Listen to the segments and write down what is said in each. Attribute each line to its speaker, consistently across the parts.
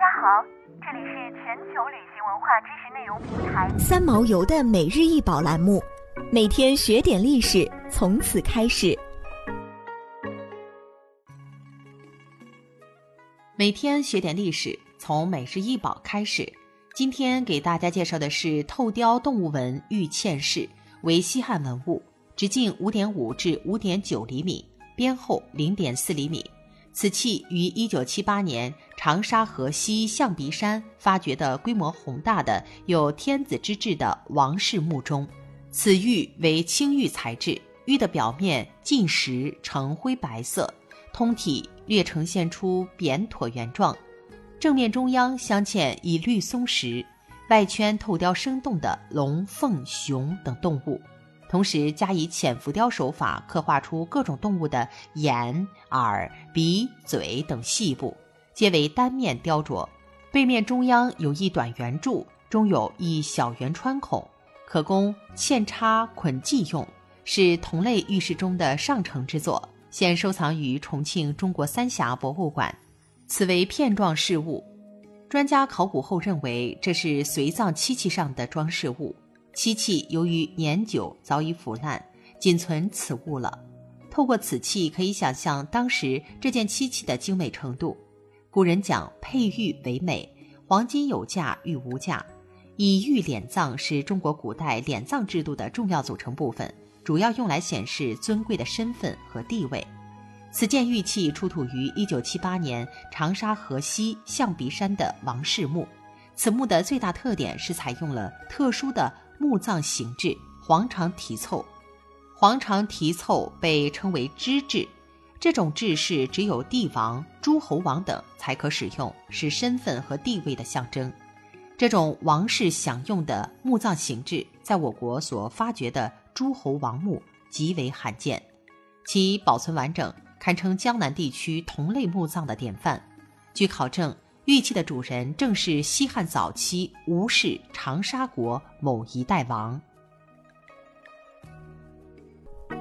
Speaker 1: 大家好，这里是全球旅行文化知识内容平台
Speaker 2: 三毛游的每日一宝栏目，每天学点历史，从此开始。
Speaker 3: 每天学点历史，从每日一宝开始。今天给大家介绍的是透雕动物纹玉嵌饰，为西汉文物，直径五点五至五点九厘米，边厚零点四厘米。此器于一九七八年长沙河西象鼻山发掘的规模宏大的有天子之制的王室墓中。此玉为青玉材质，玉的表面近实呈灰白色，通体略呈现出扁椭圆状，正面中央镶嵌以绿松石，外圈透雕生动的龙、凤、熊等动物。同时加以浅浮雕手法，刻画出各种动物的眼、耳、鼻、嘴等细部，皆为单面雕琢。背面中央有一短圆柱，中有一小圆穿孔，可供嵌插捆系用，是同类玉饰中的上乘之作。现收藏于重庆中国三峡博物馆。此为片状饰物，专家考古后认为这是随葬漆器上的装饰物。漆器由于年久早已腐烂，仅存此物了。透过此器，可以想象当时这件漆器的精美程度。古人讲佩玉为美，黄金有价，玉无价。以玉敛葬是中国古代敛葬制度的重要组成部分，主要用来显示尊贵的身份和地位。此件玉器出土于1978年长沙河西象鼻山的王氏墓。此墓的最大特点是采用了特殊的。墓葬形制黄长题凑，黄长题凑被称为支制，这种制式只有帝王、诸侯王等才可使用，是身份和地位的象征。这种王室享用的墓葬形制，在我国所发掘的诸侯王墓极为罕见，其保存完整，堪称江南地区同类墓葬的典范。据考证。玉器的主人正是西汉早期吴氏长沙国某一代王。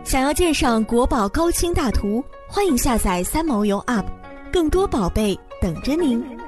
Speaker 2: 想要鉴赏国宝高清大图，欢迎下载三毛游 App，更多宝贝等着您。